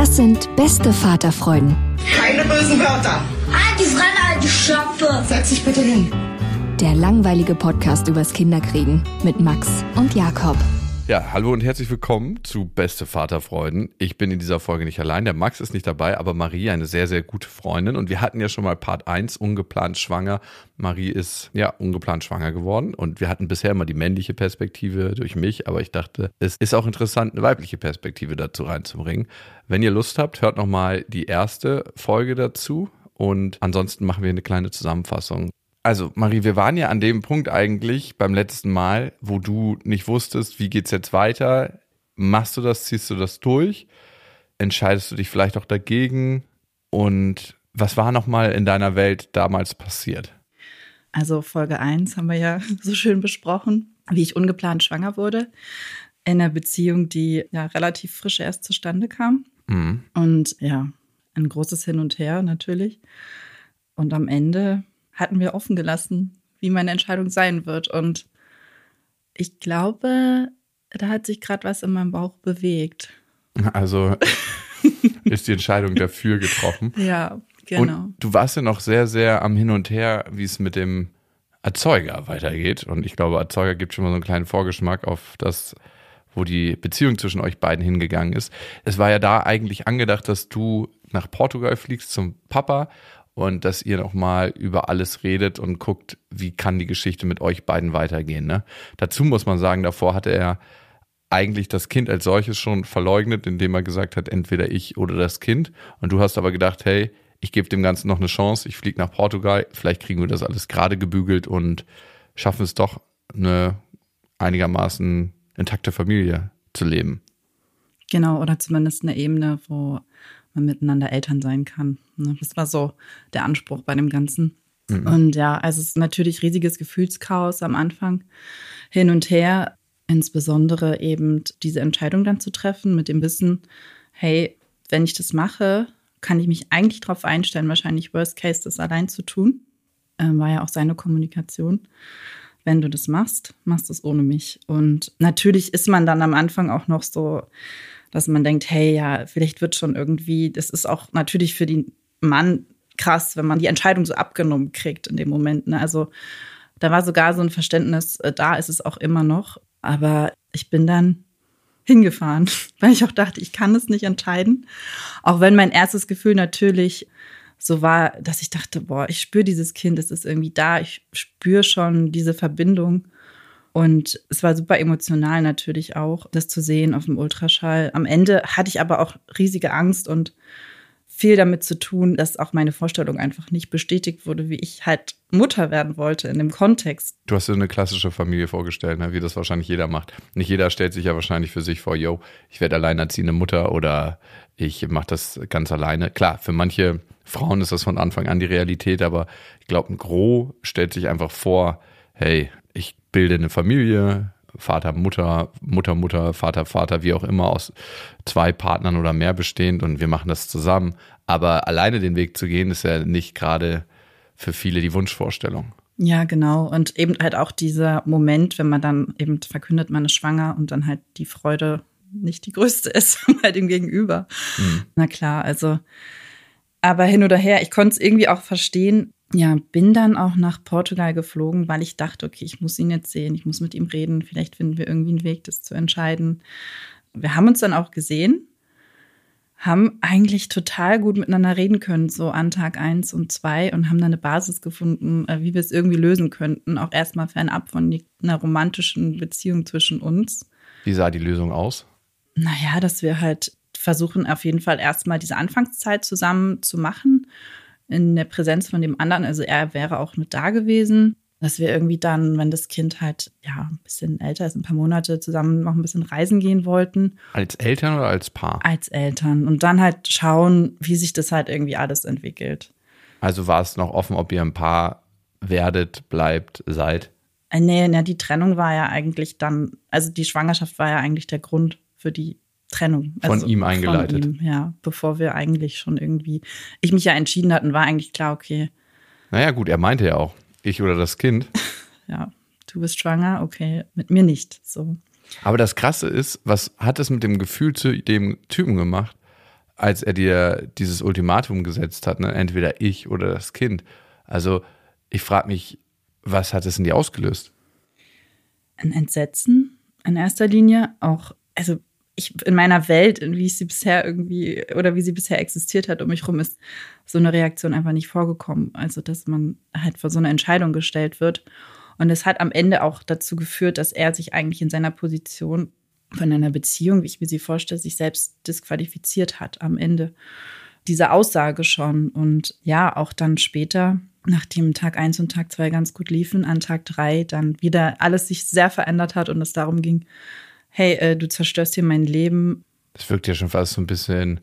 Das sind beste Vaterfreuden. Keine bösen Wörter. Die Fremde, die Schöpfe. Setz dich bitte hin. Der langweilige Podcast übers Kinderkriegen mit Max und Jakob. Ja, hallo und herzlich willkommen zu Beste Vaterfreuden. Ich bin in dieser Folge nicht allein. Der Max ist nicht dabei, aber Marie, eine sehr, sehr gute Freundin. Und wir hatten ja schon mal Part 1, ungeplant schwanger. Marie ist ja ungeplant schwanger geworden. Und wir hatten bisher immer die männliche Perspektive durch mich. Aber ich dachte, es ist auch interessant, eine weibliche Perspektive dazu reinzubringen. Wenn ihr Lust habt, hört nochmal die erste Folge dazu. Und ansonsten machen wir eine kleine Zusammenfassung. Also, Marie, wir waren ja an dem Punkt eigentlich beim letzten Mal, wo du nicht wusstest, wie geht's jetzt weiter? Machst du das, ziehst du das durch? Entscheidest du dich vielleicht auch dagegen? Und was war nochmal in deiner Welt damals passiert? Also Folge 1 haben wir ja so schön besprochen, wie ich ungeplant schwanger wurde. In einer Beziehung, die ja relativ frisch erst zustande kam. Mhm. Und ja, ein großes Hin und Her natürlich. Und am Ende hatten wir offen gelassen, wie meine Entscheidung sein wird. Und ich glaube, da hat sich gerade was in meinem Bauch bewegt. Also ist die Entscheidung dafür getroffen. Ja, genau. Und du warst ja noch sehr, sehr am Hin und Her, wie es mit dem Erzeuger weitergeht. Und ich glaube, Erzeuger gibt schon mal so einen kleinen Vorgeschmack auf das, wo die Beziehung zwischen euch beiden hingegangen ist. Es war ja da eigentlich angedacht, dass du nach Portugal fliegst zum Papa und dass ihr nochmal über alles redet und guckt, wie kann die Geschichte mit euch beiden weitergehen. Ne? Dazu muss man sagen, davor hatte er eigentlich das Kind als solches schon verleugnet, indem er gesagt hat, entweder ich oder das Kind. Und du hast aber gedacht, hey, ich gebe dem Ganzen noch eine Chance, ich fliege nach Portugal, vielleicht kriegen wir das alles gerade gebügelt und schaffen es doch, eine einigermaßen intakte Familie zu leben. Genau, oder zumindest eine Ebene, wo man miteinander Eltern sein kann. Ne? Das war so der Anspruch bei dem Ganzen. Und ja, also es ist natürlich riesiges Gefühlschaos am Anfang hin und her, insbesondere eben diese Entscheidung dann zu treffen mit dem Wissen, hey, wenn ich das mache, kann ich mich eigentlich darauf einstellen, wahrscheinlich Worst Case das allein zu tun. Ähm, war ja auch seine Kommunikation. Wenn du das machst, machst du es ohne mich. Und natürlich ist man dann am Anfang auch noch so, dass man denkt, hey, ja, vielleicht wird schon irgendwie, das ist auch natürlich für den Mann krass, wenn man die Entscheidung so abgenommen kriegt in dem Moment. Ne? Also da war sogar so ein Verständnis, äh, da ist es auch immer noch. Aber ich bin dann hingefahren, weil ich auch dachte, ich kann es nicht entscheiden. Auch wenn mein erstes Gefühl natürlich so war, dass ich dachte, boah, ich spüre dieses Kind, es ist irgendwie da, ich spüre schon diese Verbindung. Und es war super emotional natürlich auch, das zu sehen auf dem Ultraschall. Am Ende hatte ich aber auch riesige Angst und viel damit zu tun, dass auch meine Vorstellung einfach nicht bestätigt wurde, wie ich halt Mutter werden wollte in dem Kontext. Du hast dir eine klassische Familie vorgestellt, ne? wie das wahrscheinlich jeder macht. Nicht jeder stellt sich ja wahrscheinlich für sich vor, yo, ich werde alleinerziehende Mutter oder ich mache das ganz alleine. Klar, für manche Frauen ist das von Anfang an die Realität, aber ich glaube, ein Gros stellt sich einfach vor, hey, bilde eine Familie, Vater, Mutter, Mutter, Mutter, Vater, Vater, wie auch immer, aus zwei Partnern oder mehr bestehend und wir machen das zusammen. Aber alleine den Weg zu gehen, ist ja nicht gerade für viele die Wunschvorstellung. Ja, genau. Und eben halt auch dieser Moment, wenn man dann eben verkündet, man ist schwanger und dann halt die Freude nicht die größte ist bei dem Gegenüber. Na klar, also, aber hin oder her, ich konnte es irgendwie auch verstehen, ja, bin dann auch nach Portugal geflogen, weil ich dachte, okay, ich muss ihn jetzt sehen, ich muss mit ihm reden, vielleicht finden wir irgendwie einen Weg, das zu entscheiden. Wir haben uns dann auch gesehen, haben eigentlich total gut miteinander reden können, so an Tag eins und zwei und haben dann eine Basis gefunden, äh, wie wir es irgendwie lösen könnten, auch erstmal fernab von einer romantischen Beziehung zwischen uns. Wie sah die Lösung aus? Naja, dass wir halt versuchen, auf jeden Fall erstmal diese Anfangszeit zusammen zu machen in der Präsenz von dem anderen. Also er wäre auch mit da gewesen, dass wir irgendwie dann, wenn das Kind halt ja ein bisschen älter ist, ein paar Monate zusammen noch ein bisschen reisen gehen wollten. Als Eltern oder als Paar? Als Eltern. Und dann halt schauen, wie sich das halt irgendwie alles entwickelt. Also war es noch offen, ob ihr ein Paar werdet, bleibt, seid? Äh, nee, nee, die Trennung war ja eigentlich dann, also die Schwangerschaft war ja eigentlich der Grund für die Trennung. Also von ihm eingeleitet. Von ihm, ja, bevor wir eigentlich schon irgendwie, ich mich ja entschieden hatten, war eigentlich klar, okay. Naja, gut, er meinte ja auch, ich oder das Kind. ja, du bist schwanger, okay, mit mir nicht. So. Aber das Krasse ist, was hat es mit dem Gefühl zu dem Typen gemacht, als er dir dieses Ultimatum gesetzt hat, ne? entweder ich oder das Kind? Also, ich frage mich, was hat es in dir ausgelöst? Ein Entsetzen in erster Linie, auch, also ich in meiner Welt, wie ich sie bisher irgendwie oder wie sie bisher existiert hat um mich rum, ist so eine Reaktion einfach nicht vorgekommen. Also, dass man halt vor so eine Entscheidung gestellt wird. Und es hat am Ende auch dazu geführt, dass er sich eigentlich in seiner Position von einer Beziehung, wie ich mir sie vorstelle, sich selbst disqualifiziert hat am Ende. Diese Aussage schon. Und ja, auch dann später, nachdem Tag eins und Tag zwei ganz gut liefen, an Tag drei dann wieder alles sich sehr verändert hat und es darum ging, hey, äh, du zerstörst hier mein Leben. Das wirkt ja schon fast so ein bisschen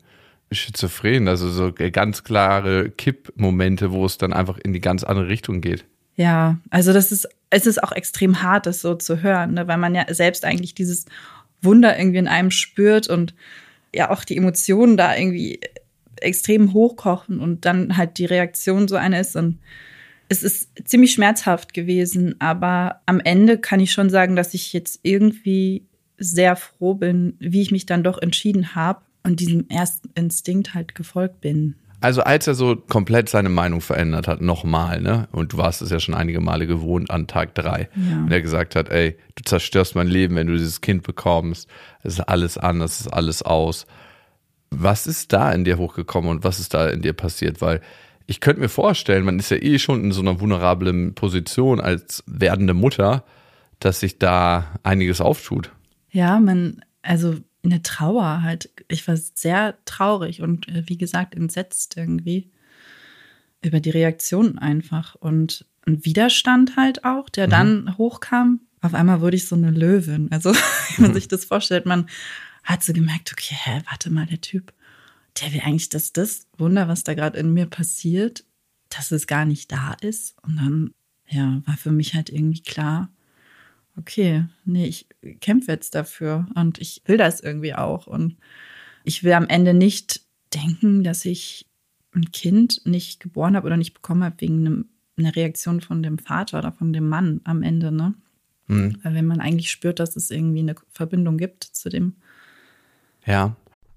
schizophren, also so ganz klare Kippmomente, wo es dann einfach in die ganz andere Richtung geht. Ja, also das ist, es ist auch extrem hart, das so zu hören, ne? weil man ja selbst eigentlich dieses Wunder irgendwie in einem spürt und ja auch die Emotionen da irgendwie extrem hochkochen und dann halt die Reaktion so eine ist und es ist ziemlich schmerzhaft gewesen, aber am Ende kann ich schon sagen, dass ich jetzt irgendwie sehr froh bin, wie ich mich dann doch entschieden habe und diesem ersten Instinkt halt gefolgt bin. Also als er so komplett seine Meinung verändert hat, nochmal, ne? Und du warst es ja schon einige Male gewohnt an Tag drei. Ja. Er gesagt hat, ey, du zerstörst mein Leben, wenn du dieses Kind bekommst. Es ist alles anders, es ist alles aus. Was ist da in dir hochgekommen und was ist da in dir passiert? Weil ich könnte mir vorstellen, man ist ja eh schon in so einer vulnerablen Position als werdende Mutter, dass sich da einiges auftut. Ja, man, also eine Trauer halt. Ich war sehr traurig und äh, wie gesagt entsetzt irgendwie über die Reaktion einfach und ein Widerstand halt auch, der mhm. dann hochkam. Auf einmal wurde ich so eine Löwin. Also, wenn man mhm. sich das vorstellt, man hat so gemerkt, okay, hä, warte mal, der Typ, der will eigentlich, dass das Wunder, was da gerade in mir passiert, dass es gar nicht da ist. Und dann, ja, war für mich halt irgendwie klar, okay, nee, ich kämpfe jetzt dafür und ich will das irgendwie auch. Und ich will am Ende nicht denken, dass ich ein Kind nicht geboren habe oder nicht bekommen habe wegen einem, einer Reaktion von dem Vater oder von dem Mann am Ende, ne? Mhm. Weil wenn man eigentlich spürt, dass es irgendwie eine Verbindung gibt zu dem. Ja,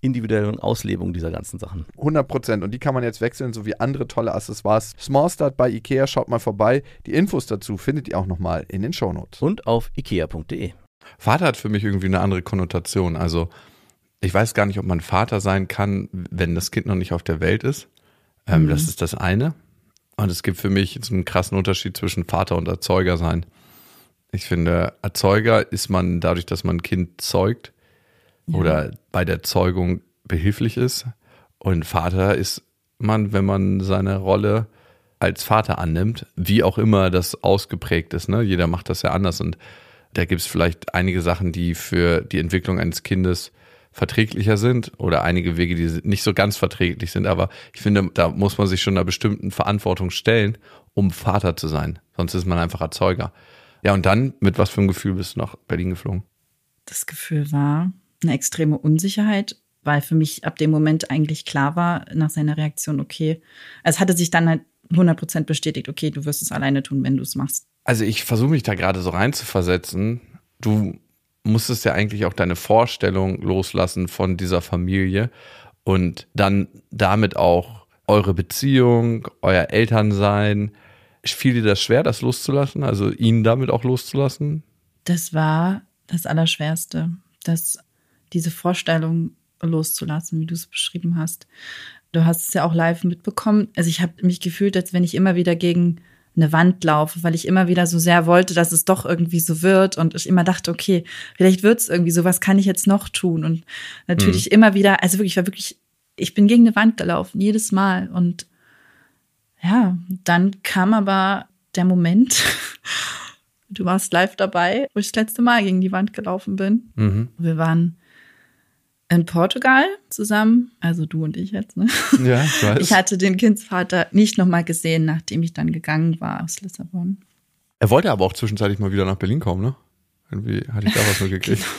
individuellen Auslebung dieser ganzen Sachen. 100 Prozent. Und die kann man jetzt wechseln, sowie andere tolle Accessoires. Small Start bei Ikea, schaut mal vorbei. Die Infos dazu findet ihr auch nochmal in den Shownotes. Und auf ikea.de. Vater hat für mich irgendwie eine andere Konnotation. Also ich weiß gar nicht, ob man Vater sein kann, wenn das Kind noch nicht auf der Welt ist. Ähm, mhm. Das ist das eine. Und es gibt für mich so einen krassen Unterschied zwischen Vater und Erzeuger sein. Ich finde, Erzeuger ist man dadurch, dass man ein Kind zeugt ja. oder bei der Zeugung behilflich ist. Und Vater ist man, wenn man seine Rolle als Vater annimmt, wie auch immer das ausgeprägt ist. Ne? Jeder macht das ja anders und da gibt es vielleicht einige Sachen, die für die Entwicklung eines Kindes verträglicher sind oder einige Wege, die nicht so ganz verträglich sind. Aber ich finde, da muss man sich schon einer bestimmten Verantwortung stellen, um Vater zu sein. Sonst ist man einfach Erzeuger. Ja, und dann, mit was für einem Gefühl bist du nach Berlin geflogen? Das Gefühl war eine extreme Unsicherheit, weil für mich ab dem Moment eigentlich klar war, nach seiner Reaktion, okay, es hatte sich dann halt 100% bestätigt, okay, du wirst es alleine tun, wenn du es machst. Also ich versuche mich da gerade so reinzuversetzen. Du musstest ja eigentlich auch deine Vorstellung loslassen von dieser Familie und dann damit auch eure Beziehung, euer Elternsein. Fiel dir das schwer, das loszulassen? Also ihn damit auch loszulassen? Das war das Allerschwerste, dass diese Vorstellung loszulassen, wie du es beschrieben hast. Du hast es ja auch live mitbekommen. Also ich habe mich gefühlt, als wenn ich immer wieder gegen eine Wand laufe, weil ich immer wieder so sehr wollte, dass es doch irgendwie so wird und ich immer dachte, okay, vielleicht wird es irgendwie so, was kann ich jetzt noch tun? Und natürlich mhm. immer wieder, also wirklich, ich war wirklich, ich bin gegen eine Wand gelaufen, jedes Mal. Und ja, dann kam aber der Moment, du warst live dabei, wo ich das letzte Mal gegen die Wand gelaufen bin. Mhm. Wir waren in Portugal zusammen, also du und ich jetzt, ne? Ja, ich weiß. Ich hatte den Kindsvater nicht nochmal gesehen, nachdem ich dann gegangen war aus Lissabon. Er wollte aber auch zwischenzeitlich mal wieder nach Berlin kommen, ne? Irgendwie hatte ich da was mitgekriegt.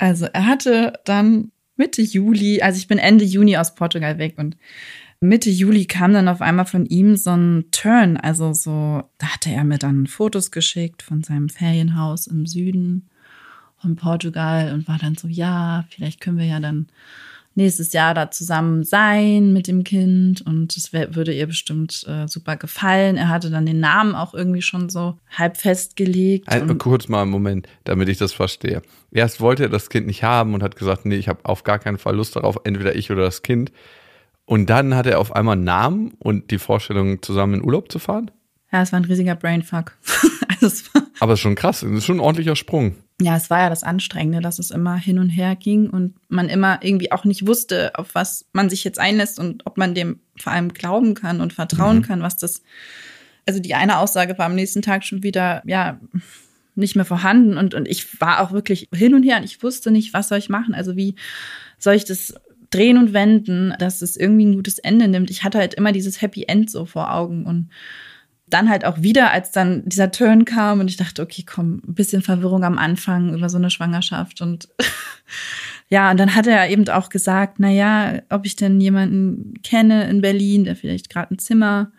Also er hatte dann Mitte Juli, also ich bin Ende Juni aus Portugal weg und Mitte Juli kam dann auf einmal von ihm so ein Turn, also so, da hatte er mir dann Fotos geschickt von seinem Ferienhaus im Süden von Portugal und war dann so, ja, vielleicht können wir ja dann nächstes Jahr da zusammen sein mit dem Kind und es würde ihr bestimmt äh, super gefallen. Er hatte dann den Namen auch irgendwie schon so halb festgelegt. Also, kurz mal einen Moment, damit ich das verstehe. Erst wollte er das Kind nicht haben und hat gesagt, nee, ich habe auf gar keinen Fall Lust darauf, entweder ich oder das Kind. Und dann hat er auf einmal einen Namen und die Vorstellung, zusammen in Urlaub zu fahren? Ja, es war ein riesiger Brainfuck. also Aber es ist schon krass, es ist schon ein ordentlicher Sprung ja, es war ja das Anstrengende, dass es immer hin und her ging und man immer irgendwie auch nicht wusste, auf was man sich jetzt einlässt und ob man dem vor allem glauben kann und vertrauen mhm. kann, was das. Also die eine Aussage war am nächsten Tag schon wieder, ja, nicht mehr vorhanden und, und ich war auch wirklich hin und her und ich wusste nicht, was soll ich machen. Also wie soll ich das drehen und wenden, dass es irgendwie ein gutes Ende nimmt. Ich hatte halt immer dieses Happy End so vor Augen und dann halt auch wieder, als dann dieser Turn kam und ich dachte, okay, komm, ein bisschen Verwirrung am Anfang über so eine Schwangerschaft und ja, und dann hat er eben auch gesagt, na ja, ob ich denn jemanden kenne in Berlin, der vielleicht gerade ein Zimmer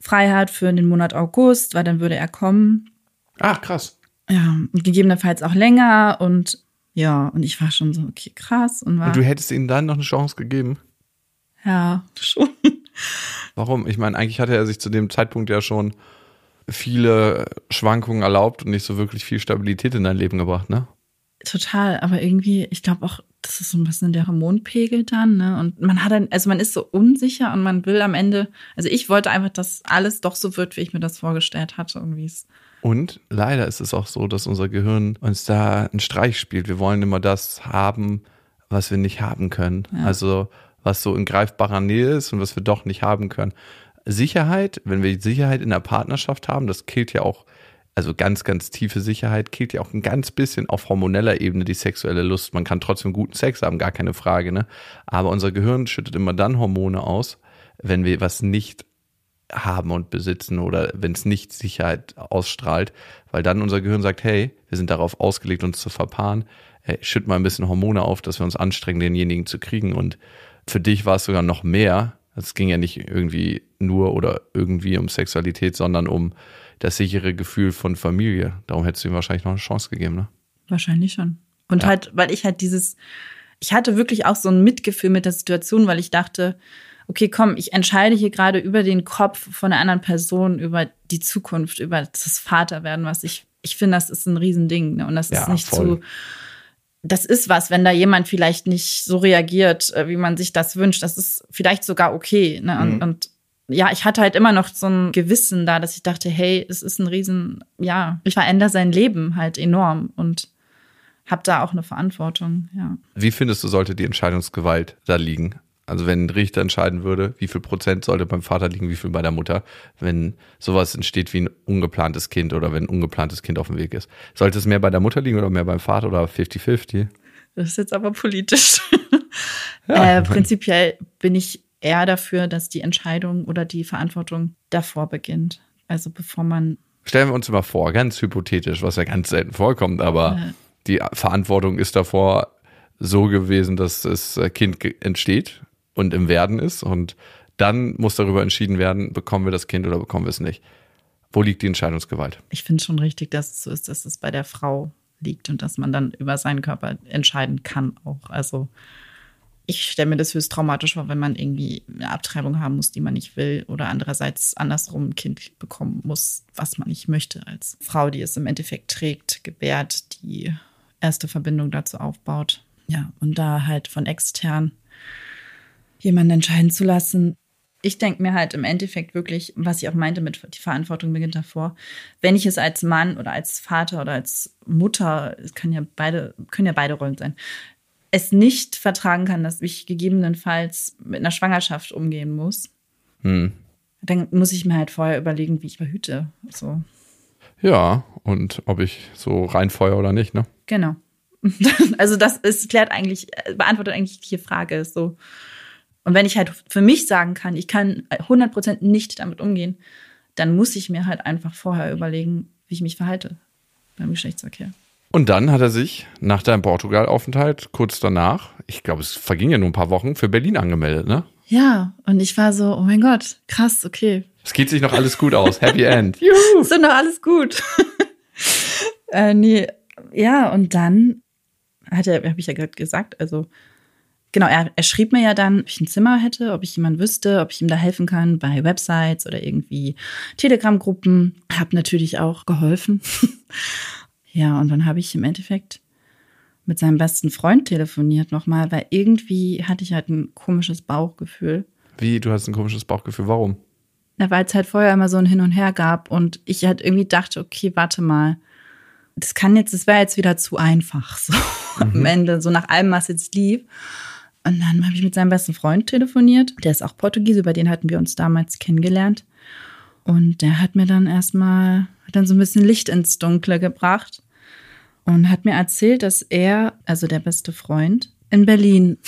frei hat für den Monat August, weil dann würde er kommen. Ach, krass. Ja, und gegebenenfalls auch länger und ja, und ich war schon so, okay, krass. Und, war, und du hättest ihm dann noch eine Chance gegeben? Ja, schon. Warum? Ich meine, eigentlich hatte er sich zu dem Zeitpunkt ja schon viele Schwankungen erlaubt und nicht so wirklich viel Stabilität in dein Leben gebracht, ne? Total, aber irgendwie, ich glaube auch, das ist so ein bisschen der Hormonpegel dann, ne? Und man hat dann, also man ist so unsicher und man will am Ende, also ich wollte einfach, dass alles doch so wird, wie ich mir das vorgestellt hatte, irgendwie. Und leider ist es auch so, dass unser Gehirn uns da einen Streich spielt. Wir wollen immer das haben, was wir nicht haben können. Ja. Also was so in greifbarer Nähe ist und was wir doch nicht haben können. Sicherheit, wenn wir Sicherheit in der Partnerschaft haben, das killt ja auch, also ganz, ganz tiefe Sicherheit, killt ja auch ein ganz bisschen auf hormoneller Ebene die sexuelle Lust. Man kann trotzdem guten Sex haben, gar keine Frage, ne? Aber unser Gehirn schüttet immer dann Hormone aus, wenn wir was nicht haben und besitzen oder wenn es nicht Sicherheit ausstrahlt, weil dann unser Gehirn sagt, hey, wir sind darauf ausgelegt, uns zu verpaaren, hey, schütt mal ein bisschen Hormone auf, dass wir uns anstrengen, denjenigen zu kriegen und für dich war es sogar noch mehr. Es ging ja nicht irgendwie nur oder irgendwie um Sexualität, sondern um das sichere Gefühl von Familie. Darum hättest du ihm wahrscheinlich noch eine Chance gegeben, ne? Wahrscheinlich schon. Und ja. halt, weil ich halt dieses, ich hatte wirklich auch so ein Mitgefühl mit der Situation, weil ich dachte, okay, komm, ich entscheide hier gerade über den Kopf von einer anderen Person, über die Zukunft, über das Vaterwerden, was ich, ich finde, das ist ein Riesending. Ne? Und das ja, ist nicht voll. zu das ist was, wenn da jemand vielleicht nicht so reagiert, äh, wie man sich das wünscht. Das ist vielleicht sogar okay. Ne? Und, Mhm. und ja, ich hatte halt immer noch so ein Gewissen da, dass ich dachte, hey, es ist ein Riesen, ja, ich verändere sein Leben halt enorm und habe da auch eine Verantwortung, ja. Wie findest du, sollte die Entscheidungsgewalt da liegen? Also wenn ein Richter entscheiden würde, wie viel Prozent sollte beim Vater liegen, wie viel bei der Mutter, wenn sowas entsteht wie ein ungeplantes Kind oder wenn ein ungeplantes Kind auf dem Weg ist. Sollte es mehr bei der Mutter liegen oder mehr beim Vater oder 50-50? Das ist jetzt aber politisch. Ja. äh, prinzipiell bin ich eher dafür, dass die Entscheidung oder die Verantwortung davor beginnt. Also bevor man Stellen wir uns mal vor, ganz hypothetisch, was ja ganz selten vorkommt, aber Ja. die Verantwortung ist davor so gewesen, dass das Kind ge- entsteht und im Werden ist und dann muss darüber entschieden werden, bekommen wir das Kind oder bekommen wir es nicht. Wo liegt die Entscheidungsgewalt? ich finde schon richtig, dass es so ist, dass es bei der Frau liegt und dass man dann über seinen Körper entscheiden kann auch. Also ich stelle mir das höchst traumatisch vor, wenn man irgendwie eine Abtreibung haben muss, die man nicht will oder andererseits andersrum ein Kind bekommen muss, was man nicht möchte als Frau, die es im Endeffekt trägt, gebärt, die erste Verbindung dazu aufbaut. Ja, und da halt von extern jemanden entscheiden zu lassen. Ich denke mir halt im Endeffekt wirklich, was ich auch meinte mit die Verantwortung beginnt davor. Wenn ich es als Mann oder als Vater oder als Mutter, es können ja beide, können ja beide Rollen sein, es nicht vertragen kann, dass ich gegebenenfalls mit einer Schwangerschaft umgehen muss, Hm. dann muss ich mir halt vorher überlegen, wie ich verhüte. So, Ja, und ob ich so reinfeuer oder nicht, ne? genau. Also das ist, klärt eigentlich, beantwortet eigentlich die Frage so. Und wenn ich halt für mich sagen kann, ich kann 100% nicht damit umgehen, dann muss ich mir halt einfach vorher überlegen, wie ich mich verhalte beim Geschlechtsverkehr. Und dann hat er sich nach deinem Portugal-Aufenthalt kurz danach, ich glaube, es verging ja nur ein paar Wochen, für Berlin angemeldet, ne? Ja, und ich war so, oh mein Gott, krass, okay. Es geht sich noch alles gut aus. Happy End. Juhu. Ist doch noch alles gut. äh, nee, ja, und dann hat er, habe ich ja gerade gesagt, also genau, er, er schrieb mir ja dann, ob ich ein Zimmer hätte, ob ich jemanden wüsste, ob ich ihm da helfen kann bei Websites oder irgendwie Telegram-Gruppen. Hab natürlich auch geholfen. ja, und dann habe ich im Endeffekt mit seinem besten Freund telefoniert nochmal, weil irgendwie hatte ich halt ein komisches Bauchgefühl. Wie, du hast ein komisches Bauchgefühl. Warum? Na, weil es halt vorher immer so ein Hin und Her gab und ich halt irgendwie dachte, okay, warte mal, das kann jetzt, das wäre jetzt wieder zu einfach, so am Ende, so nach allem, was jetzt lief. Und dann habe ich mit seinem besten Freund telefoniert, der ist auch Portugiese, über den hatten wir uns damals kennengelernt. Und der hat mir dann erstmal, hat dann so ein bisschen Licht ins Dunkle gebracht und hat mir erzählt, dass er, also der beste Freund, in Berlin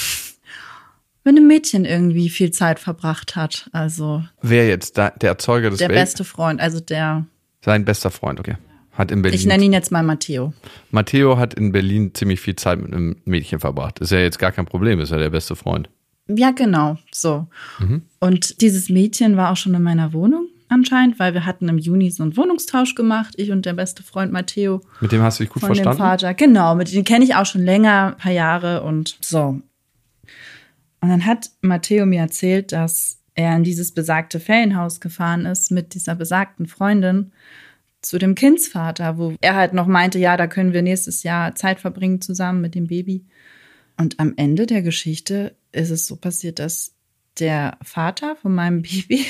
mit einem Mädchen irgendwie viel Zeit verbracht hat. Also Wer jetzt? Der Erzeuger des der Babys? beste Freund, also der, Sein bester Freund, okay. Hat in Berlin. ich nenne ihn jetzt mal Matteo. Matteo hat in Berlin ziemlich viel Zeit mit einem Mädchen verbracht. Ist ja jetzt gar kein Problem, ist ja der beste Freund. Ja, genau, so. Und dieses Mädchen war auch schon in meiner Wohnung anscheinend, weil wir hatten im Juni so einen Wohnungstausch gemacht, ich und der beste Freund Matteo Mit dem hast du dich gut von dem verstanden? Vater. Genau, mit dem kenne ich auch schon länger, ein paar Jahre und so. Und dann hat Matteo mir erzählt, dass er in dieses besagte Ferienhaus gefahren ist mit dieser besagten Freundin zu dem Kindsvater, wo er halt noch meinte, ja, da können wir nächstes Jahr Zeit verbringen zusammen mit dem Baby. Und am Ende der Geschichte ist es so passiert, dass der Vater von meinem Baby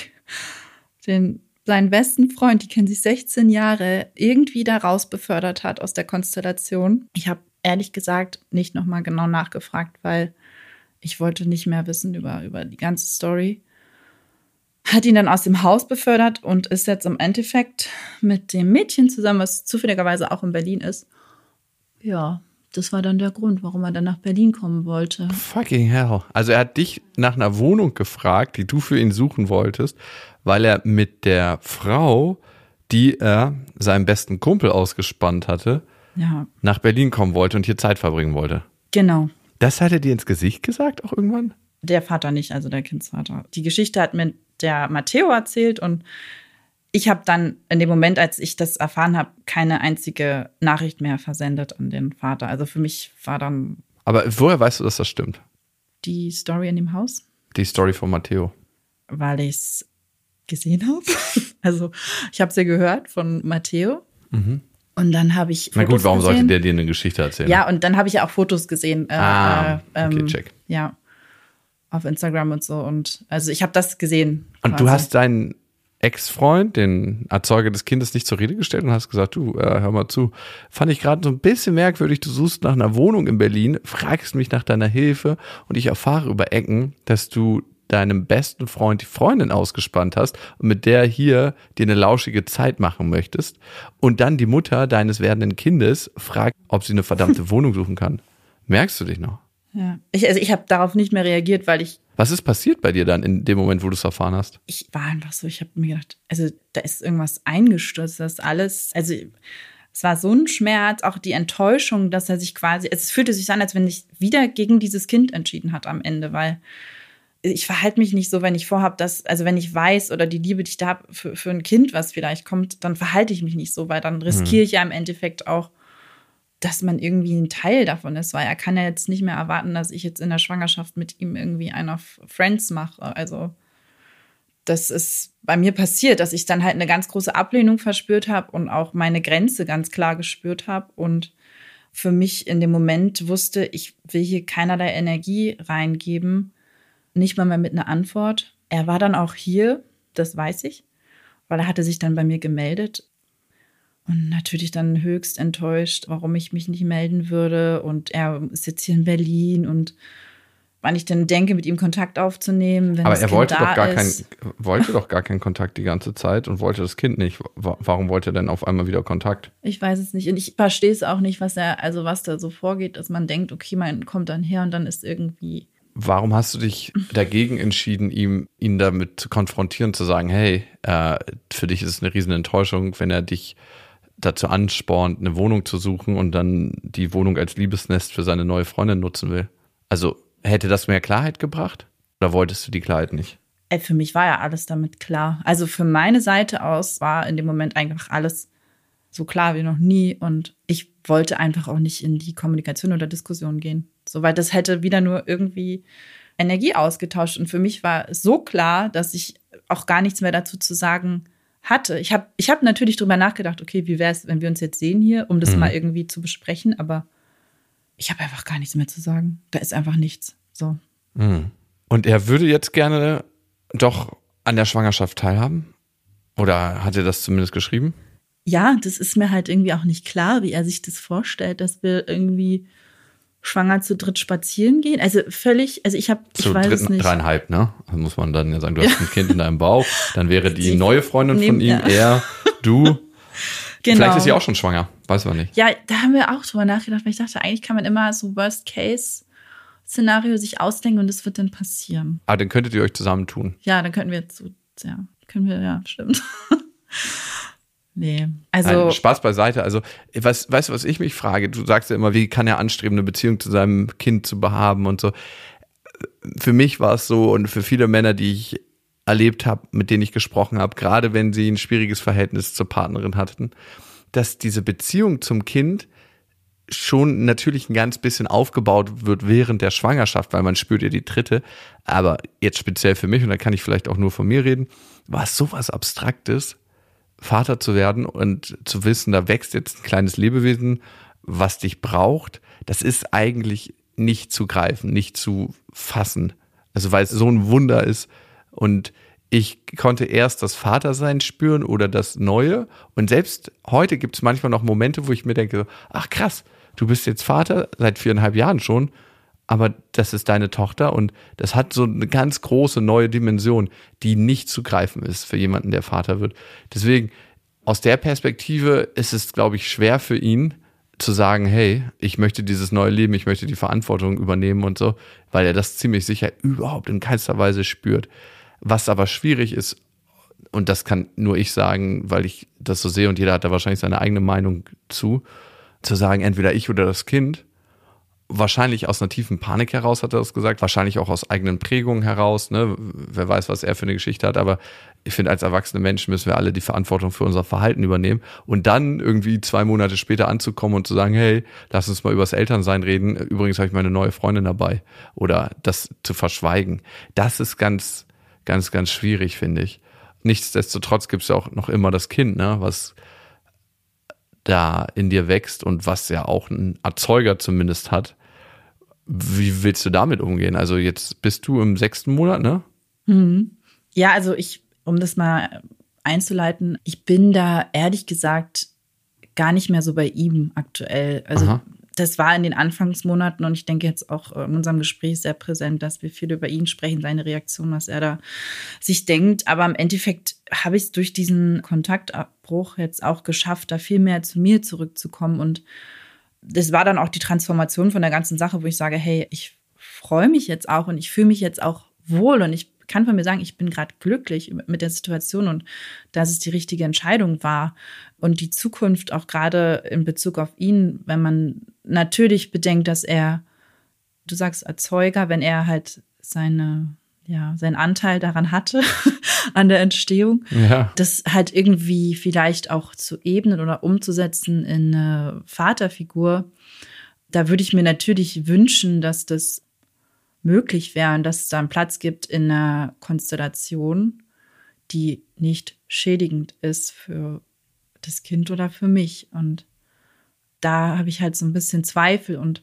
den seinen besten Freund, die kennen sich 16 Jahre, irgendwie da raus befördert hat aus der Konstellation. Ich habe ehrlich gesagt nicht nochmal genau nachgefragt, weil ich wollte nicht mehr wissen über, über die ganze Story. Hat ihn dann aus dem Haus befördert und ist jetzt im Endeffekt mit dem Mädchen zusammen, was zufälligerweise auch in Berlin ist. Ja, das war dann der Grund, warum er dann nach Berlin kommen wollte. Fucking hell. Also er hat dich nach einer Wohnung gefragt, die du für ihn suchen wolltest, weil er mit der Frau, die er seinem besten Kumpel ausgespannt hatte, Ja, nach Berlin kommen wollte und hier Zeit verbringen wollte. genau. Das hat er dir ins Gesicht gesagt auch irgendwann? Der Vater nicht, also der Kindsvater. Die Geschichte hat mir der Matteo erzählt und ich habe dann in dem Moment, als ich das erfahren habe, keine einzige Nachricht mehr versendet an den Vater. Also für mich war dann Aber woher weißt du, dass das stimmt? die Story in dem Haus, Die Story von Matteo. weil ich es gesehen habe. Also ich habe es ja gehört von Matteo. Und dann habe ich. Na gut, Fotos warum sollte gesehen. der dir eine Geschichte erzählen? Ja, und dann habe ich ja auch Fotos gesehen. Äh, Ah, äh, okay, ähm, check. Ja. Auf Instagram und so. Und also ich habe das gesehen. Und du quasi. hast deinen Ex-Freund, den Erzeuger des Kindes, nicht zur Rede gestellt und hast gesagt, du, äh, hör mal zu, fand ich gerade so ein bisschen merkwürdig, du suchst nach einer Wohnung in Berlin, fragst mich nach deiner Hilfe und ich erfahre über Ecken, dass du deinem besten Freund die Freundin ausgespannt hast und mit der hier dir eine lauschige Zeit machen möchtest und dann die Mutter deines werdenden Kindes fragt, ob sie eine verdammte Wohnung suchen kann. Merkst du dich noch? Ja. Ich, also ich habe darauf nicht mehr reagiert, weil ich Was ist passiert bei dir dann in dem Moment, wo du es erfahren hast? ich war einfach so, ich habe mir gedacht, also da ist irgendwas eingestürzt, das alles, also es war so ein Schmerz, auch die Enttäuschung, dass er sich quasi, es fühlte sich an, als wenn ich wieder gegen dieses Kind entschieden hat am Ende, weil ich verhalte mich nicht so, wenn ich vorhabe, dass, also wenn ich weiß oder die Liebe, die ich da habe für, für ein Kind, was vielleicht kommt, dann verhalte ich mich nicht so, weil dann riskiere ich ja im Endeffekt auch, dass man irgendwie ein Teil davon ist, weil er kann ja jetzt nicht mehr erwarten, dass ich jetzt in der Schwangerschaft mit ihm irgendwie einer Friends mache. Also das ist bei mir passiert, dass ich dann halt eine ganz große Ablehnung verspürt habe und auch meine Grenze ganz klar gespürt habe und für mich in dem Moment wusste, ich will hier keinerlei Energie reingeben, nicht mal mehr mit einer Antwort. Er war dann auch hier, das weiß ich, weil er hatte sich dann bei mir gemeldet und natürlich dann höchst enttäuscht, warum ich mich nicht melden würde und er ist jetzt hier in Berlin und wann ich dann denke, mit ihm Kontakt aufzunehmen, wenn Aber er kind wollte doch gar kein, ist. wollte doch gar keinen Kontakt die ganze Zeit und wollte das Kind nicht. Wa- Warum wollte er denn auf einmal wieder Kontakt? Ich weiß es nicht. Und ich verstehe es auch nicht, was er, also was da so vorgeht, dass man denkt, okay, man kommt dann her und dann ist irgendwie. Warum hast du dich dagegen entschieden, ihm ihn damit zu konfrontieren, zu sagen, hey, äh, für dich ist es eine riesen Enttäuschung, wenn er dich dazu anspornt, eine Wohnung zu suchen und dann die Wohnung als Liebesnest für seine neue Freundin nutzen will? Also hätte das mehr Klarheit gebracht? Oder wolltest du die Klarheit nicht? Ey, für mich war ja alles damit klar. Also für meine Seite aus war in dem Moment einfach alles so klar wie noch nie. Und ich wollte einfach auch nicht in die Kommunikation oder Diskussion gehen. So, weil das hätte wieder nur irgendwie Energie ausgetauscht. Und für mich war es so klar, dass ich auch gar nichts mehr dazu zu sagen hatte. Ich habe ich hab natürlich drüber nachgedacht, okay, wie wäre es, wenn wir uns jetzt sehen hier, um das mal irgendwie zu besprechen, aber ich habe einfach gar nichts mehr zu sagen. Da ist einfach nichts. So. Und er würde jetzt gerne doch an der Schwangerschaft teilhaben? Oder hat er das zumindest geschrieben? ja, das ist mir halt irgendwie auch nicht klar, wie er sich das vorstellt, dass wir irgendwie schwanger zu dritt spazieren gehen. Also völlig, also ich habe, ich Zu weiß es dritten, nicht. dreieinhalb, ne? Also muss man dann ja sagen, du hast ein Kind in deinem Bauch, dann wäre die neue Freundin von ihm, ja. er, du. Genau. Vielleicht ist sie auch schon schwanger, weiß man nicht. Ja, da haben wir auch drüber nachgedacht, weil ich dachte, eigentlich kann man immer so Worst-Case-Szenario sich ausdenken und es wird dann passieren. Ah, dann könntet ihr euch zusammentun. Ja, dann könnten wir jetzt so, ja, können wir, ja, stimmt. nee, also. Nein, Spaß beiseite. Also, was, weißt du, was ich mich frage? Du sagst ja immer, wie kann er anstreben, eine Beziehung zu seinem Kind zu behaben und so. Für mich war es so und für viele Männer, die ich erlebt habe, mit denen ich gesprochen habe, gerade wenn sie ein schwieriges Verhältnis zur Partnerin hatten, dass diese Beziehung zum Kind schon natürlich ein ganz bisschen aufgebaut wird während der Schwangerschaft, weil man spürt ja die dritte. Aber jetzt speziell für mich, und da kann ich vielleicht auch nur von mir reden, war es sowas Abstraktes, Vater zu werden und zu wissen, da wächst jetzt ein kleines Lebewesen, was dich braucht. Das ist eigentlich nicht zu greifen, nicht zu fassen. Also weil es so ein Wunder ist. Und ich konnte erst das Vatersein spüren oder das Neue. Und selbst heute gibt es manchmal noch Momente, wo ich mir denke, ach krass, du bist jetzt Vater seit viereinhalb Jahren schon, aber das ist deine Tochter und das hat so eine ganz große neue Dimension, die nicht zu greifen ist für jemanden, der Vater wird. Deswegen, aus der Perspektive ist es, glaube ich, schwer für ihn zu sagen, hey, ich möchte dieses neue Leben, ich möchte die Verantwortung übernehmen und so, weil er das ziemlich sicher überhaupt in keinster Weise spürt. Was aber schwierig ist, und das kann nur ich sagen, weil ich das so sehe und jeder hat da wahrscheinlich seine eigene Meinung zu, zu sagen, entweder ich oder das Kind. Wahrscheinlich aus einer tiefen Panik heraus hat er das gesagt, wahrscheinlich auch aus eigenen Prägungen heraus, ne? Wer weiß, was er für eine Geschichte hat, aber ich finde, als erwachsene Menschen müssen wir alle die Verantwortung für unser Verhalten übernehmen und dann irgendwie zwei Monate später anzukommen und zu sagen, hey, lass uns mal übers Elternsein reden. Übrigens habe ich meine neue Freundin dabei. Oder das zu verschweigen. Das ist ganz, ganz, ganz schwierig, finde ich. Nichtsdestotrotz gibt es ja auch noch immer das Kind, ne, was da in dir wächst und was ja auch ein Erzeuger zumindest hat. Wie willst du damit umgehen? Also jetzt bist du im sechsten Monat, ne? Mhm. Ja, also ich, um das mal einzuleiten, ich bin da ehrlich gesagt gar nicht mehr so bei ihm aktuell. Also Aha. Das war in den Anfangsmonaten und ich denke jetzt auch in unserem Gespräch sehr präsent, dass wir viel über ihn sprechen, seine Reaktion, was er da sich denkt. Aber im Endeffekt habe ich es durch diesen Kontaktabbruch jetzt auch geschafft, da viel mehr zu mir zurückzukommen. Und das war dann auch die Transformation von der ganzen Sache, wo ich sage, hey, ich freue mich jetzt auch und ich fühle mich jetzt auch wohl und ich kann von mir sagen, ich bin gerade glücklich mit der Situation und dass es die richtige Entscheidung war. Und die Zukunft auch gerade in Bezug auf ihn, wenn man natürlich bedenkt, dass er, du sagst Erzeuger, wenn er halt seine, ja, seinen Anteil daran hatte, an der Entstehung, Ja. das halt irgendwie vielleicht auch zu ebnen oder umzusetzen in eine Vaterfigur. Da würde ich mir natürlich wünschen, dass das möglich wäre und dass es da einen Platz gibt in einer Konstellation, die nicht schädigend ist für das Kind oder für mich. Und da habe ich halt so ein bisschen Zweifel und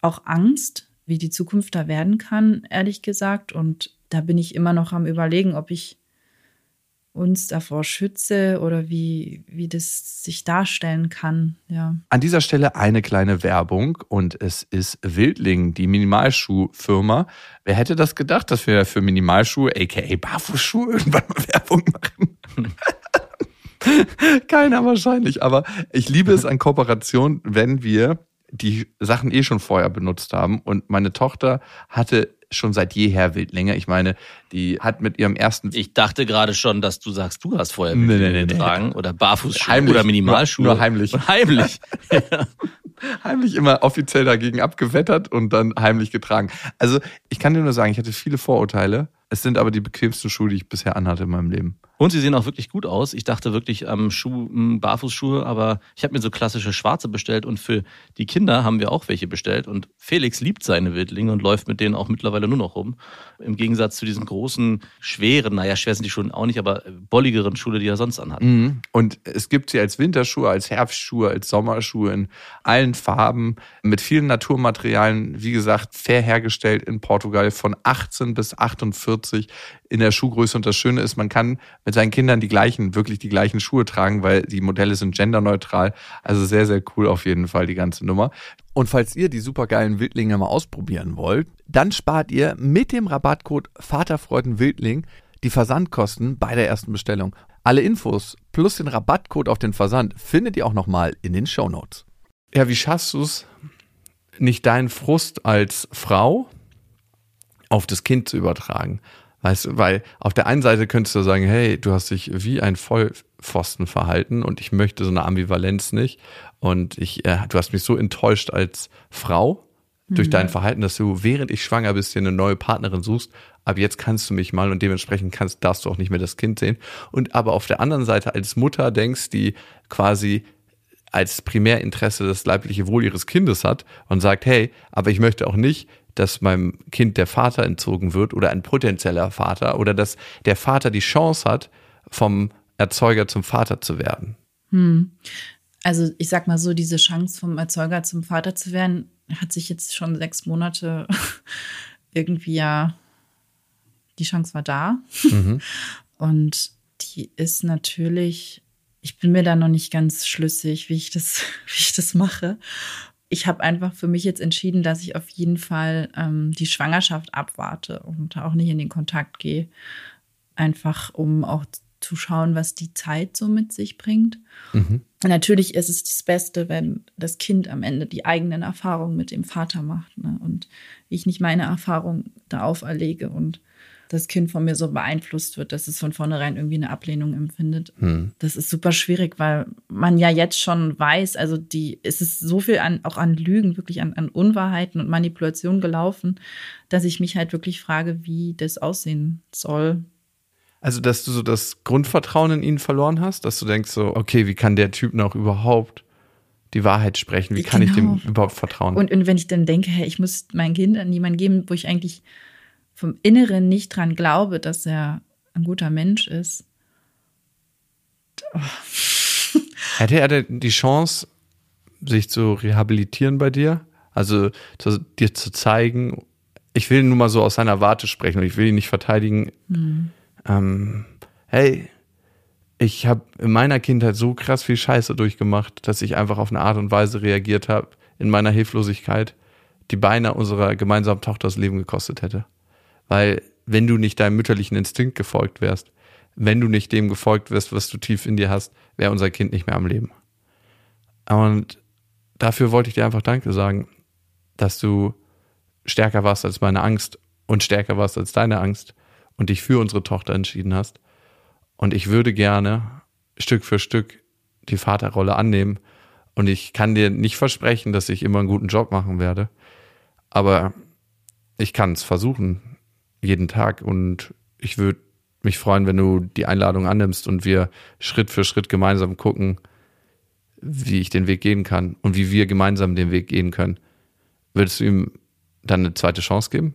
auch Angst, wie die Zukunft da werden kann, ehrlich gesagt. Und da bin ich immer noch am Überlegen, ob ich uns davor schütze oder wie, wie das sich darstellen kann. Ja. An dieser Stelle eine kleine Werbung und es ist Wildling, die Minimalschuhfirma. Wer hätte das gedacht, dass wir für Minimalschuhe, aka Barfußschuhe, irgendwann mal Werbung machen? Keiner wahrscheinlich, aber ich liebe es an Kooperation, wenn wir die Sachen eh schon vorher benutzt haben und meine Tochter hatte schon seit jeher Wildlinge. Ich meine, die hat mit ihrem ersten Ich dachte gerade schon, dass du sagst, du hast vorher Nee, nee, Wildlinge nee, nee. getragen oder Barfußschuhe Heimlich. oder Minimalschuhe. Nur- nur heimlich. Und heimlich. heimlich immer offiziell dagegen abgewettert und dann heimlich getragen. Also ich kann dir nur sagen, ich hatte viele Vorurteile. Es sind aber die bequemsten Schuhe, die ich bisher anhatte in meinem Leben. Und sie sehen auch wirklich gut aus. Ich dachte wirklich am Schuh, m, Barfußschuhe, aber ich habe mir so klassische schwarze bestellt und für die Kinder haben wir auch welche bestellt. Und Felix liebt seine Wildlinge und läuft mit denen auch mittlerweile nur noch rum. Im Gegensatz zu diesen großen, schweren, naja, schwer sind die Schuhe auch nicht, aber bolligeren Schuhe, die er sonst anhat. Mhm. Und es gibt sie als Winterschuhe, als Herbstschuhe, als Sommerschuhe in allen Farben, mit vielen Naturmaterialien, wie gesagt, fair hergestellt in Portugal von 18 bis 48 in der Schuhgröße. Und das Schöne ist, man kann mit seinen Kindern die gleichen, wirklich die gleichen Schuhe tragen, weil die Modelle sind genderneutral. Also sehr, sehr cool auf jeden Fall die ganze Nummer. Und falls ihr die supergeilen Wildlinge mal ausprobieren wollt, dann spart ihr mit dem Rabattcode Vaterfreudenwildling die Versandkosten bei der ersten Bestellung. Alle Infos plus den Rabattcode auf den Versand findet ihr auch nochmal in den Shownotes. Ja, wie schaffst du es, nicht deinen Frust als Frau auf das Kind zu übertragen? Weißt du, weil auf der einen Seite könntest du sagen, hey, du hast dich wie ein Vollpfosten verhalten und ich möchte so eine Ambivalenz nicht. Und ich, äh, du hast mich so enttäuscht als Frau durch dein Verhalten, dass du, während ich schwanger bist, dir eine neue Partnerin suchst. Ab jetzt kannst du mich mal und dementsprechend kannst, darfst du auch nicht mehr das Kind sehen. Und aber auf der anderen Seite als Mutter denkst, die quasi als Primärinteresse das leibliche Wohl ihres Kindes hat und sagt, hey, aber ich möchte auch nicht, dass meinem Kind der Vater entzogen wird oder ein potenzieller Vater oder dass der Vater die Chance hat, vom Erzeuger zum Vater zu werden. Also ich sag mal so, diese Chance vom Erzeuger zum Vater zu werden, hat sich jetzt schon sechs Monate irgendwie ja, die Chance war da. Und die ist natürlich, ich bin mir da noch nicht ganz schlüssig, wie ich das, wie ich das mache. Ich habe einfach für mich jetzt entschieden, dass ich auf jeden Fall ähm, die Schwangerschaft abwarte und auch nicht in den Kontakt gehe. Einfach um auch zu schauen, was die Zeit so mit sich bringt. Natürlich ist es das Beste, wenn das Kind am Ende die eigenen Erfahrungen mit dem Vater macht ne? und ich nicht meine Erfahrung da auferlege und das Kind von mir so beeinflusst wird, dass es von vornherein irgendwie eine Ablehnung empfindet. Das ist super schwierig, weil man ja jetzt schon weiß, also die, es ist so viel an, auch an Lügen, wirklich an, an Unwahrheiten und Manipulationen gelaufen, dass ich mich halt wirklich frage, wie das aussehen soll. Also, dass du so das Grundvertrauen in ihn verloren hast, dass du denkst so, okay, wie kann der Typ noch überhaupt die Wahrheit sprechen? Wie kann ich Genau. dem überhaupt vertrauen? Und, und wenn ich dann denke, hey, ich muss mein Kind an jemanden geben, wo ich eigentlich vom Inneren nicht dran glaube, dass er ein guter Mensch ist. Oh. Hätte er denn die Chance, sich zu rehabilitieren bei dir? Also zu, dir zu zeigen, ich will nur mal so aus seiner Warte sprechen und ich will ihn nicht verteidigen. Ähm, hey, ich habe in meiner Kindheit so krass viel Scheiße durchgemacht, dass ich einfach auf eine Art und Weise reagiert habe, in meiner Hilflosigkeit, die beinahe unserer gemeinsamen Tochter das Leben gekostet hätte. Weil wenn du nicht deinem mütterlichen Instinkt gefolgt wärst, wenn du nicht dem gefolgt wärst, was du tief in dir hast, wäre unser Kind nicht mehr am Leben. Und dafür wollte ich dir einfach Danke sagen, dass du stärker warst als meine Angst und stärker warst als deine Angst und dich für unsere Tochter entschieden hast. Und ich würde gerne Stück für Stück die Vaterrolle annehmen. Und ich kann dir nicht versprechen, dass ich immer einen guten Job machen werde. Aber ich kann es versuchen, jeden Tag. Und ich würde mich freuen, wenn du die Einladung annimmst und wir Schritt für Schritt gemeinsam gucken, wie ich den Weg gehen kann und wie wir gemeinsam den Weg gehen können. Würdest du ihm dann eine zweite Chance geben?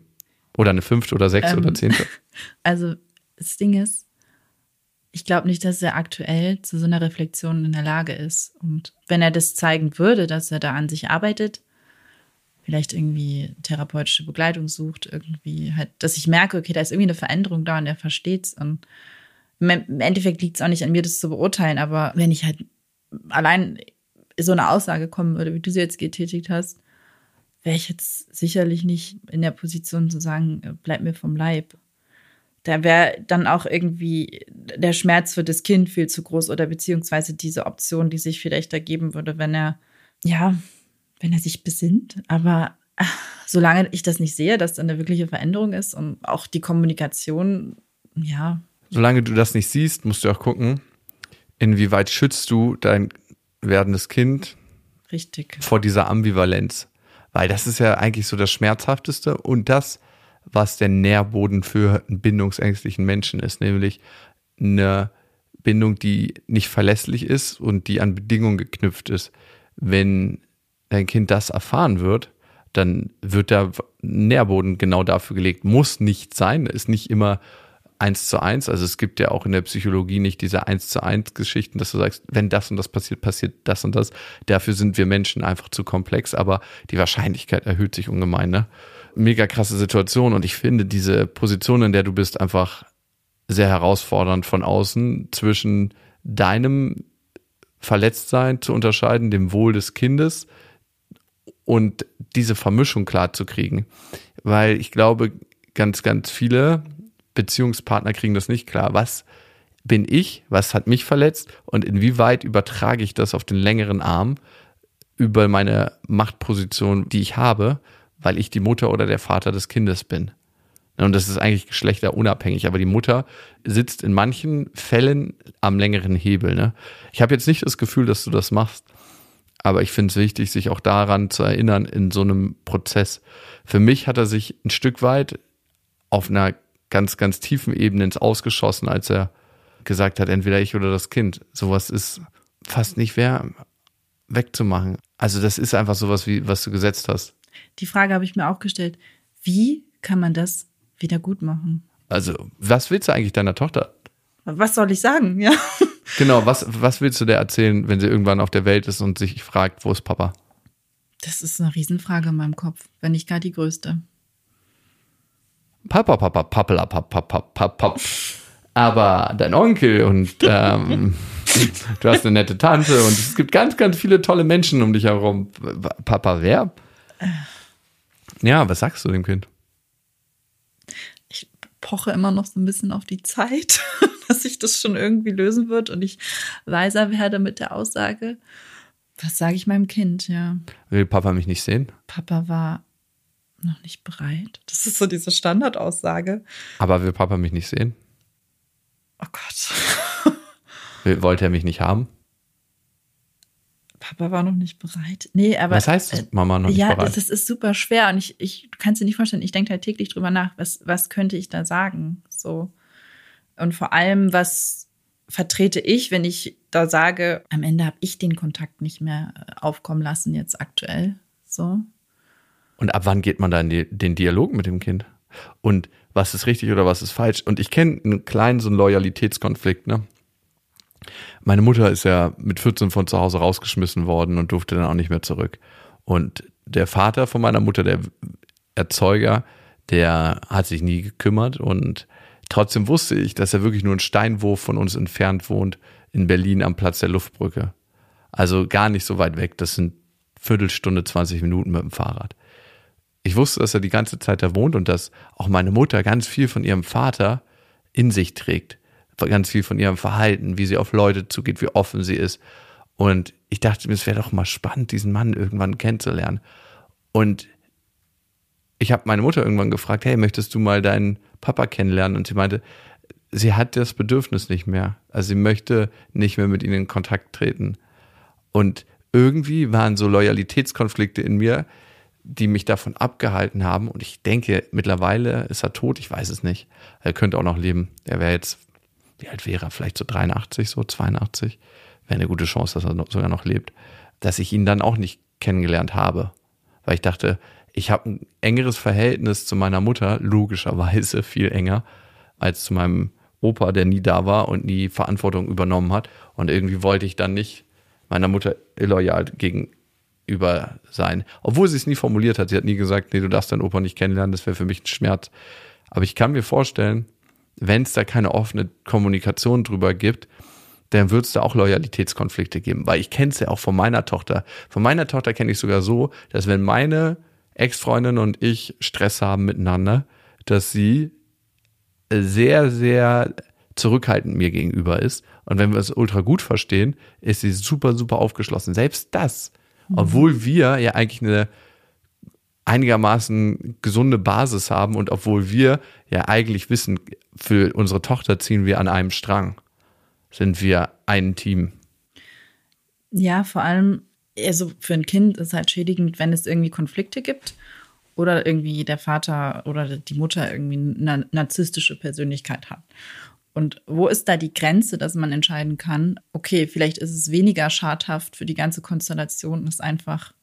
Oder eine fünfte oder sechste Ähm, oder zehnte? Also das Ding ist, ich glaube nicht, dass er aktuell zu so einer Reflexion in der Lage ist. Und wenn er das zeigen würde, dass er da an sich arbeitet, vielleicht irgendwie therapeutische Begleitung sucht, irgendwie halt, dass ich merke, okay, da ist irgendwie eine Veränderung da und er versteht's. Und im Endeffekt liegt es auch nicht an mir, das zu beurteilen, aber wenn ich halt allein so eine Aussage kommen würde, wie du sie jetzt getätigt hast, wäre ich jetzt sicherlich nicht in der Position zu sagen, äh, bleib mir vom Leib. Da wäre dann auch irgendwie der Schmerz für das Kind viel zu groß oder beziehungsweise diese Option, die sich vielleicht ergeben würde, wenn er, ja, wenn er sich besinnt. Aber ah, solange ich das nicht sehe, dass da eine wirkliche Veränderung ist und auch die Kommunikation, ja, Solange du das nicht siehst, musst du auch gucken, inwieweit schützt du dein werdendes Kind richtig. vor dieser Ambivalenz. Weil das ist ja eigentlich so das Schmerzhafteste und das, was der Nährboden für einen bindungsängstlichen Menschen ist, nämlich eine Bindung, die nicht verlässlich ist und die an Bedingungen geknüpft ist. Wenn dein Kind das erfahren wird, dann wird der Nährboden genau dafür gelegt. Muss nicht sein, ist nicht immer eins zu eins. Also es gibt ja auch in der Psychologie nicht diese eins zu eins Geschichten, dass du sagst, wenn das und das passiert, passiert das und das. Dafür sind wir Menschen einfach zu komplex, aber die Wahrscheinlichkeit erhöht sich ungemein. Ne? Mega krasse Situation und ich finde diese Position, in der du bist, einfach sehr herausfordernd von außen zwischen deinem Verletztsein zu unterscheiden, dem Wohl des Kindes und diese Vermischung klar zu kriegen. Weil ich glaube, ganz, ganz viele Beziehungspartner kriegen das nicht klar. Was bin ich? Was hat mich verletzt? Und inwieweit übertrage ich das auf den längeren Arm über meine Machtposition, die ich habe, weil ich die Mutter oder der Vater des Kindes bin? Und das ist eigentlich geschlechterunabhängig, aber die Mutter sitzt in manchen Fällen am längeren Hebel. Ne? Ich habe jetzt nicht das Gefühl, dass du das machst, aber ich finde es wichtig, sich auch daran zu erinnern in so einem Prozess. Für mich hat er sich ein Stück weit auf einer ganz, ganz tiefen Ebene ins Ausgeschossen, als er gesagt hat, entweder ich oder das Kind. Sowas ist fast nicht mehr wegzumachen. Also das ist einfach sowas, wie was du gesetzt hast. Die Frage habe ich mir auch gestellt. Wie kann man das wieder gut machen? Also was willst du eigentlich deiner Tochter? Was soll ich sagen? Ja. Genau, was, was willst du der erzählen, wenn sie irgendwann auf der Welt ist und sich fragt, wo ist Papa? Das ist eine Riesenfrage in meinem Kopf, wenn nicht gar die größte. Papa, Papa, Pappela, Pap, Pap, Pap, Pap, Pap. Aber dein Onkel und ähm, du hast eine nette Tante und es gibt ganz, ganz viele tolle Menschen um dich herum. Papa, wer? Ja, was sagst du dem Kind? Ich poche immer noch so ein bisschen auf die Zeit, dass sich das schon irgendwie lösen wird und ich weiser werde mit der Aussage. Was sage ich meinem Kind? Ja, Will Papa mich nicht sehen? Papa war noch nicht bereit. Das ist so diese Standardaussage. Aber will Papa mich nicht sehen? Oh Gott. Wollte er mich nicht haben? Papa war noch nicht bereit. Nee, aber. Was heißt das, Mama noch nicht ja, bereit? das ist super schwer und ich, ich du kannst dir nicht vorstellen, ich denke halt täglich drüber nach, was, was könnte ich da sagen? So. Und vor allem, was vertrete ich, wenn ich da sage, am Ende habe ich den Kontakt nicht mehr äh, aufkommen lassen, jetzt aktuell. So. Und ab wann geht man da in die, den Dialog mit dem Kind? Und was ist richtig oder was ist falsch? Und ich kenne einen kleinen so einen Loyalitätskonflikt, ne? Meine Mutter ist ja mit 14 von zu Hause rausgeschmissen worden und durfte dann auch nicht mehr zurück. Und der Vater von meiner Mutter, der Erzeuger, der hat sich nie gekümmert und trotzdem wusste ich, dass er wirklich nur einen Steinwurf von uns entfernt wohnt in Berlin am Platz der Luftbrücke. Also gar nicht so weit weg. Das sind Viertelstunde, 20 Minuten mit dem Fahrrad. Ich wusste, dass er die ganze Zeit da wohnt und dass auch meine Mutter ganz viel von ihrem Vater in sich trägt. Ganz viel von ihrem Verhalten, wie sie auf Leute zugeht, wie offen sie ist. Und ich dachte mir, es wäre doch mal spannend, diesen Mann irgendwann kennenzulernen. Und ich habe meine Mutter irgendwann gefragt, hey, möchtest du mal deinen Papa kennenlernen? Und sie meinte, sie hat das Bedürfnis nicht mehr. Also sie möchte nicht mehr mit ihnen in Kontakt treten. Und irgendwie waren so Loyalitätskonflikte in mir, die mich davon abgehalten haben. Und ich denke, mittlerweile ist er tot, ich weiß es nicht. Er könnte auch noch leben. Er wäre jetzt, wie alt wäre er? Vielleicht so 83, so 82. Wäre eine gute Chance, dass er sogar noch lebt. Dass ich ihn dann auch nicht kennengelernt habe. Weil ich dachte, ich habe ein engeres Verhältnis zu meiner Mutter, logischerweise viel enger, als zu meinem Opa, der nie da war und nie Verantwortung übernommen hat. Und irgendwie wollte ich dann nicht meiner Mutter illoyal gegenüber sein. Obwohl sie es nie formuliert hat. Sie hat nie gesagt, nee, du darfst deinen Opa nicht kennenlernen, das wäre für mich ein Schmerz. Aber ich kann mir vorstellen, wenn es da keine offene Kommunikation drüber gibt, dann wird es da auch Loyalitätskonflikte geben. Weil ich kenne es ja auch von meiner Tochter. Von meiner Tochter kenne ich sogar so, dass wenn meine Ex-Freundin und ich Stress haben miteinander, dass sie sehr, sehr zurückhaltend mir gegenüber ist. Und wenn wir es ultra gut verstehen, ist sie super, super aufgeschlossen. Selbst das, mhm. obwohl wir ja eigentlich eine einigermaßen gesunde Basis haben und obwohl wir ja eigentlich wissen, für unsere Tochter ziehen wir an einem Strang, sind wir ein Team. Ja, vor allem also für ein Kind ist halt schädigend, wenn es irgendwie Konflikte gibt oder irgendwie der Vater oder die Mutter irgendwie eine narzisstische Persönlichkeit hat. Und wo ist da die Grenze, dass man entscheiden kann, okay, vielleicht ist es weniger schadhaft für die ganze Konstellation, es einfach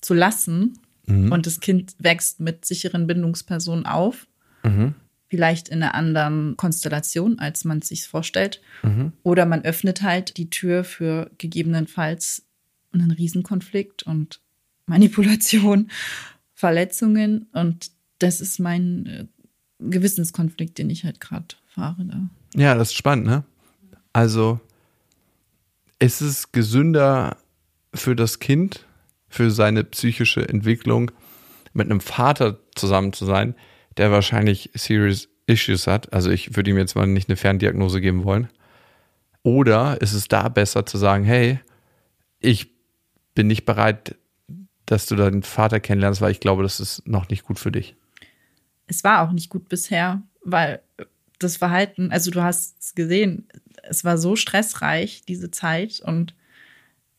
zu lassen mhm. und das Kind wächst mit sicheren Bindungspersonen auf, mhm. vielleicht in einer anderen Konstellation, als man es sich vorstellt. Mhm. Oder man öffnet halt die Tür für gegebenenfalls einen Riesenkonflikt und Manipulation, Verletzungen und das ist mein äh, Gewissenskonflikt, den ich halt gerade fahre da. Ja, das ist spannend, ne? Also ist es gesünder für das Kind, für seine psychische Entwicklung, mit einem Vater zusammen zu sein, der wahrscheinlich serious Issues hat. Also ich würde ihm jetzt mal nicht eine Ferndiagnose geben wollen. Oder ist es da besser zu sagen, hey, ich bin nicht bereit, dass du deinen Vater kennenlernst, weil ich glaube, das ist noch nicht gut für dich. Es war auch nicht gut bisher, weil das Verhalten, also du hast es gesehen, es war so stressreich, diese Zeit und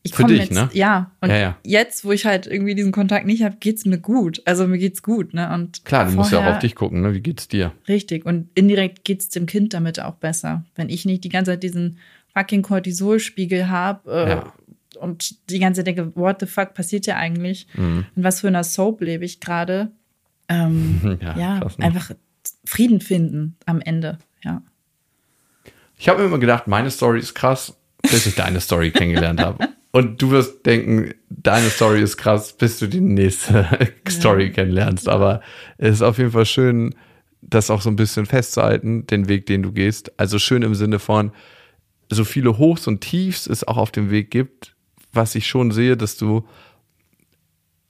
ich komme jetzt, ne? ja, und ja, ja. jetzt, wo ich halt irgendwie diesen Kontakt nicht habe, geht's mir gut. Also mir geht's gut, ne? Und klar, du vorher, musst ja auch auf dich gucken, ne? Wie geht's dir? Richtig. Und indirekt geht's dem Kind damit auch besser. Wenn ich nicht die ganze Zeit diesen fucking Cortisolspiegel habe, äh, ja und die ganze Zeit denke, what the fuck passiert ja eigentlich? Mhm. In was für einer Soap lebe ich gerade? Ähm, ja, ja ne? einfach Frieden finden am Ende, ja. Ich habe mir immer gedacht, meine Story ist krass, bis ich deine Story kennengelernt habe. Und du wirst denken, deine Story ist krass, bis du die nächste Story ja. kennenlernst. Aber es ist auf jeden Fall schön, das auch so ein bisschen festzuhalten, den Weg, den du gehst. Also schön im Sinne von, so viele Hochs und Tiefs es auch auf dem Weg gibt, was ich schon sehe, dass du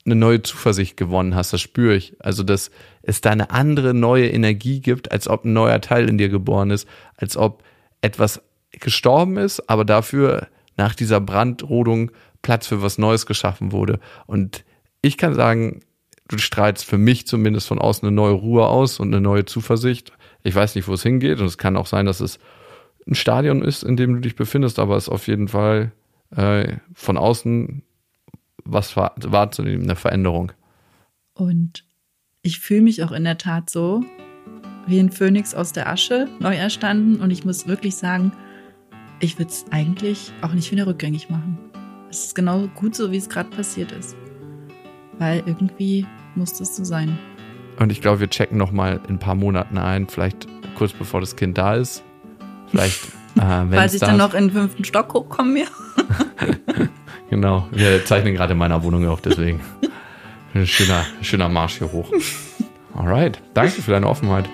eine neue Zuversicht gewonnen hast, das spüre ich. Also, dass es da eine andere neue Energie gibt, als ob ein neuer Teil in dir geboren ist, als ob etwas gestorben ist, aber dafür nach dieser Brandrodung Platz für was Neues geschaffen wurde. Und ich kann sagen, du strahlst für mich zumindest von außen eine neue Ruhe aus und eine neue Zuversicht. Ich weiß nicht, wo es hingeht und es kann auch sein, dass es ein Stadion ist, in dem du dich befindest, aber es ist auf jeden Fall äh, von außen was wahrzunehmen, eine Veränderung. Und ich fühle mich auch in der Tat so wie ein Phönix aus der Asche, neu erstanden. Und ich muss wirklich sagen, ich würde es eigentlich auch nicht wieder rückgängig machen. Es ist genau gut so, wie es gerade passiert ist. Weil irgendwie muss das so sein. Und ich glaube, wir checken noch mal in ein paar Monaten ein, vielleicht kurz bevor das Kind da ist. Vielleicht wenn's Falls ich da- dann noch in den fünften Stock hochkomme, ja. Genau, wir zeichnen gerade in meiner Wohnung auf, deswegen. Ein schöner, schöner Marsch hier hoch. Alright, danke für deine Offenheit.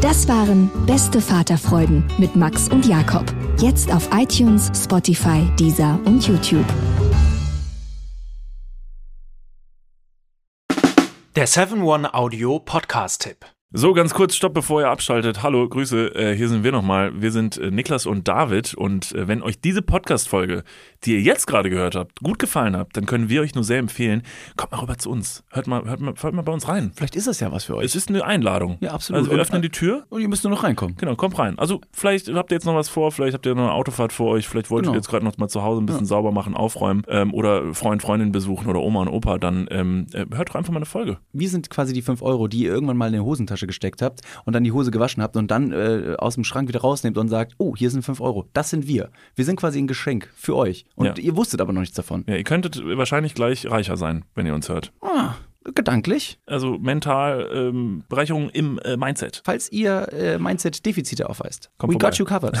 Das waren Beste Vaterfreuden mit Max und Jakob. Jetzt auf iTunes, Spotify, Deezer und YouTube. Der 7-One Audio Podcast-Tipp. So, ganz kurz, stopp, bevor ihr abschaltet. Hallo, Grüße, äh, hier sind wir nochmal. Wir sind äh, Niklas und David und äh, wenn euch diese Podcast-Folge, die ihr jetzt gerade gehört habt, gut gefallen hat, dann können wir euch nur sehr empfehlen, kommt mal rüber zu uns. Hört mal, hört mal, hört mal bei uns rein. Vielleicht ist das ja was für euch. Es ist eine Einladung. Ja, absolut. Also wir öffnen die Tür. Und ihr müsst nur noch reinkommen. Genau, kommt rein. Also vielleicht habt ihr jetzt noch was vor, vielleicht habt ihr noch eine Autofahrt vor euch, vielleicht wollt Genau. ihr jetzt gerade noch mal zu Hause ein bisschen sauber machen, aufräumen ähm, oder Freund, Freundin besuchen oder Oma und Opa, dann ähm, äh, hört doch einfach mal eine Folge. Wir sind quasi die 5 Euro, die ihr irgendwann mal in die Hosentasche gesteckt habt und dann die Hose gewaschen habt und dann äh, aus dem Schrank wieder rausnehmt und sagt, oh, hier sind 5 Euro. Das sind wir. Wir sind quasi ein Geschenk für euch. Und Ja. ihr wusstet aber noch nichts davon. Ja, ihr könntet wahrscheinlich gleich reicher sein, wenn ihr uns hört. Ah, gedanklich. Also mental ähm, Bereicherung im äh, Mindset. Falls ihr äh, Mindset-Defizite aufweist. Kommt We vorbei. got you covered.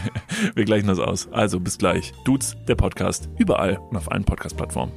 Wir gleichen das aus. Also bis gleich. Dudes, der Podcast. Überall und auf allen Podcast-Plattformen.